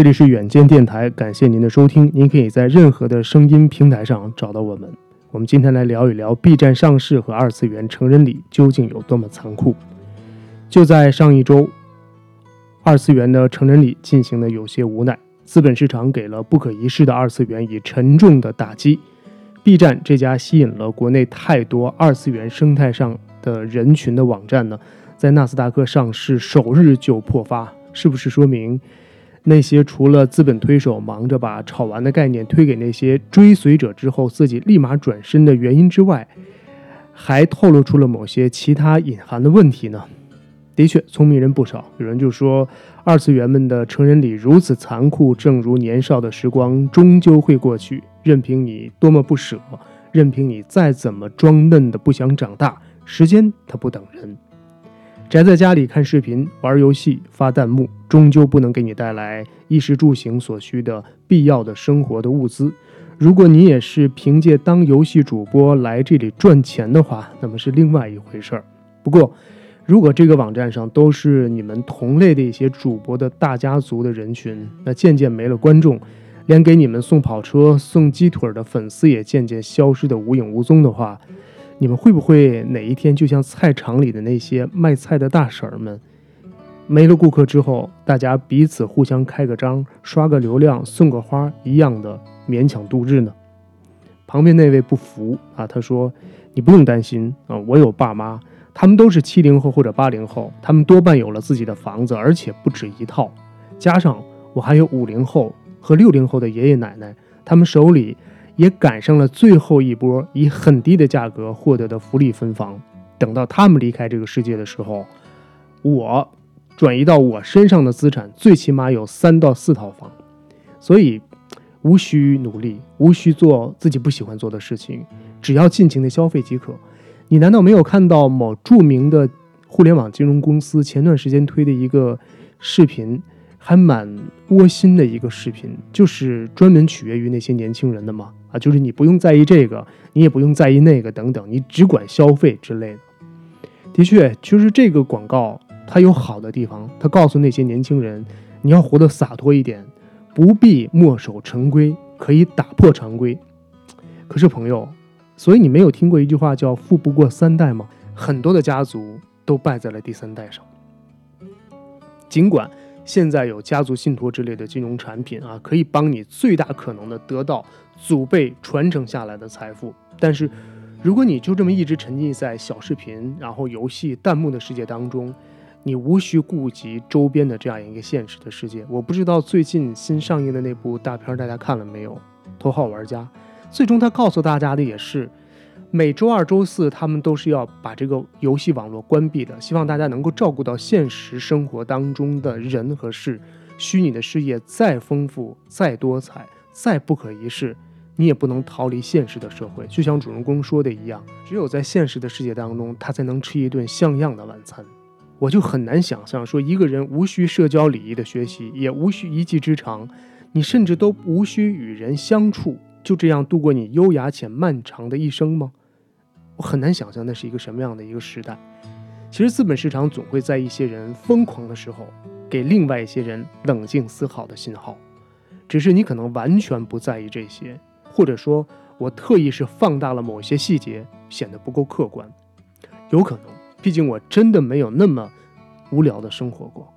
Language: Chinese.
这里是远见电台，感谢您的收听。您可以在任何的声音平台上找到我们。我们今天来聊一聊 B 站上市和二次元成人礼究竟有多么残酷。就在上一周，二次元的成人礼进行的有些无奈，资本市场给了不可一世的二次元以沉重的打击。B 站这家吸引了国内太多二次元生态上的人群的网站呢，在纳斯达克上市首日就破发，是不是说明？那些除了资本推手忙着把炒完的概念推给那些追随者之后，自己立马转身的原因之外，还透露出了某些其他隐含的问题呢？的确，聪明人不少。有人就说，二次元们的成人礼如此残酷，正如年少的时光终究会过去，任凭你多么不舍，任凭你再怎么装嫩的不想长大，时间它不等人。宅在家里看视频、玩游戏、发弹幕，终究不能给你带来衣食住行所需的必要的生活的物资。如果你也是凭借当游戏主播来这里赚钱的话，那么是另外一回事儿。不过，如果这个网站上都是你们同类的一些主播的大家族的人群，那渐渐没了观众，连给你们送跑车、送鸡腿的粉丝也渐渐消失的无影无踪的话，你们会不会哪一天就像菜场里的那些卖菜的大婶儿们，没了顾客之后，大家彼此互相开个张、刷个流量、送个花一样的勉强度日呢？旁边那位不服啊，他说：“你不用担心啊，我有爸妈，他们都是七零后或者八零后，他们多半有了自己的房子，而且不止一套。加上我还有五零后和六零后的爷爷奶奶，他们手里……”也赶上了最后一波以很低的价格获得的福利分房。等到他们离开这个世界的时候，我转移到我身上的资产最起码有三到四套房。所以，无需努力，无需做自己不喜欢做的事情，只要尽情的消费即可。你难道没有看到某著名的互联网金融公司前段时间推的一个视频，还蛮窝心的一个视频，就是专门取悦于那些年轻人的嘛？啊，就是你不用在意这个，你也不用在意那个，等等，你只管消费之类的。的确，就是这个广告它有好的地方，它告诉那些年轻人，你要活得洒脱一点，不必墨守成规，可以打破常规。可是朋友，所以你没有听过一句话叫“富不过三代”吗？很多的家族都败在了第三代上，尽管。现在有家族信托之类的金融产品啊，可以帮你最大可能的得到祖辈传承下来的财富。但是，如果你就这么一直沉浸在小视频、然后游戏、弹幕的世界当中，你无需顾及周边的这样一个现实的世界。我不知道最近新上映的那部大片大家看了没有，《头号玩家》。最终他告诉大家的也是。每周二、周四，他们都是要把这个游戏网络关闭的。希望大家能够照顾到现实生活当中的人和事。虚拟的世界再丰富、再多彩、再不可一世，你也不能逃离现实的社会。就像主人公说的一样，只有在现实的世界当中，他才能吃一顿像样的晚餐。我就很难想象，说一个人无需社交礼仪的学习，也无需一技之长，你甚至都无需与人相处，就这样度过你优雅且漫长的一生吗？我很难想象那是一个什么样的一个时代。其实资本市场总会在一些人疯狂的时候，给另外一些人冷静思考的信号。只是你可能完全不在意这些，或者说，我特意是放大了某些细节，显得不够客观。有可能，毕竟我真的没有那么无聊的生活过。